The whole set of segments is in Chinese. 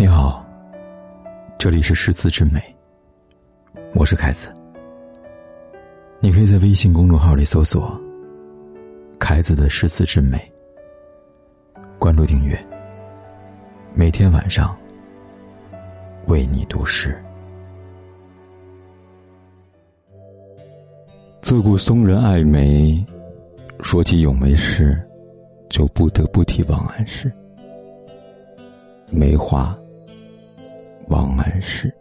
你好，这里是诗词之美，我是凯子。你可以在微信公众号里搜索“凯子的诗词之美”，关注订阅，每天晚上为你读诗。自古松人爱梅，说起咏梅诗，就不得不提王安石。梅花，王安石。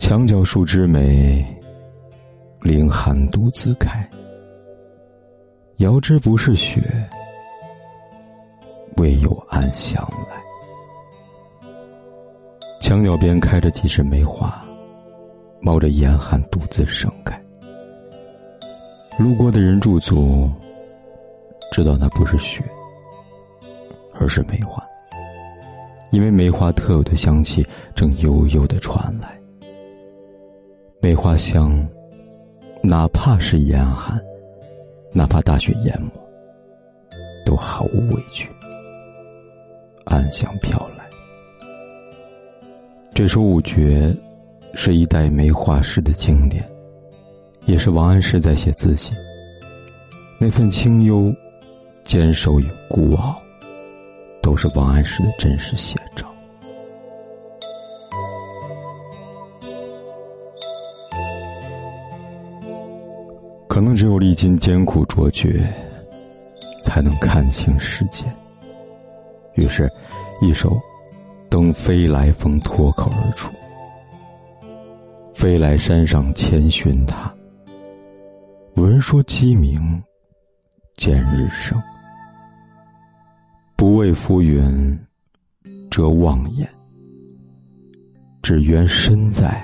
墙角数枝梅，凌寒独自开。遥知不是雪，为有暗香来。墙角边开着几枝梅花，冒着严寒独自盛开。路过的人驻足，知道那不是雪，而是梅花。因为梅花特有的香气正悠悠的传来，梅花香，哪怕是严寒，哪怕大雪淹没，都毫无畏惧，暗香飘来。这首五绝是一代梅花诗的经典，也是王安石在写自己那份清幽、坚守与孤傲。都是王安石的真实写照。可能只有历经艰苦卓绝，才能看清世界。于是，一首《登飞来峰》脱口而出：“飞来山上千寻塔，闻说鸡鸣，见日升。”不畏浮云遮望眼，只缘身在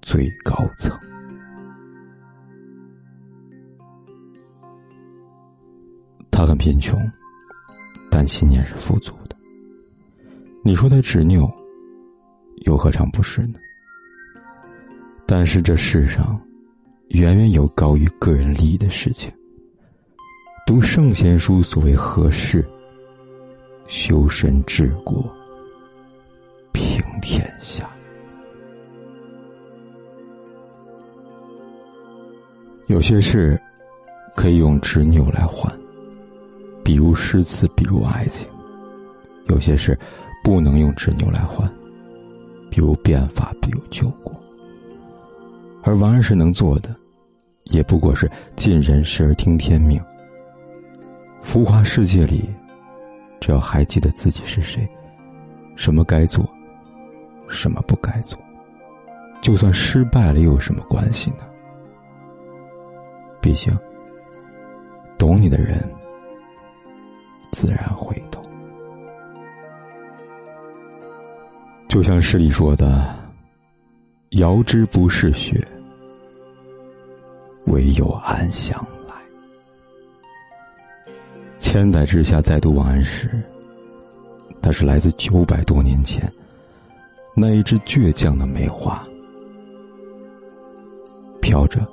最高层。他很贫穷，但信念是富足的。你说他执拗，又何尝不是呢？但是这世上，远远有高于个人利益的事情。读圣贤书，所谓何事？修身治国，平天下。有些事可以用执拗来换，比如诗词，比如爱情；有些事不能用执拗来换，比如变法，比如救国。而王安石能做的，也不过是尽人事而听天命。浮华世界里，只要还记得自己是谁，什么该做，什么不该做，就算失败了又有什么关系呢？毕竟，懂你的人自然会懂。就像诗里说的：“遥知不是雪，唯有暗香。”千载之下再读王安石，它是来自九百多年前那一支倔强的梅花，飘着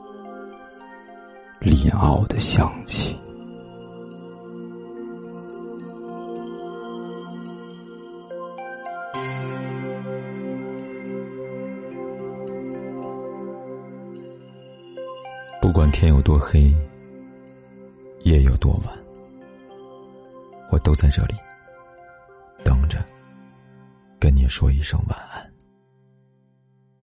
凛傲的香气。不管天有多黑，夜有多晚。我都在这里，等着，跟你说一声晚安。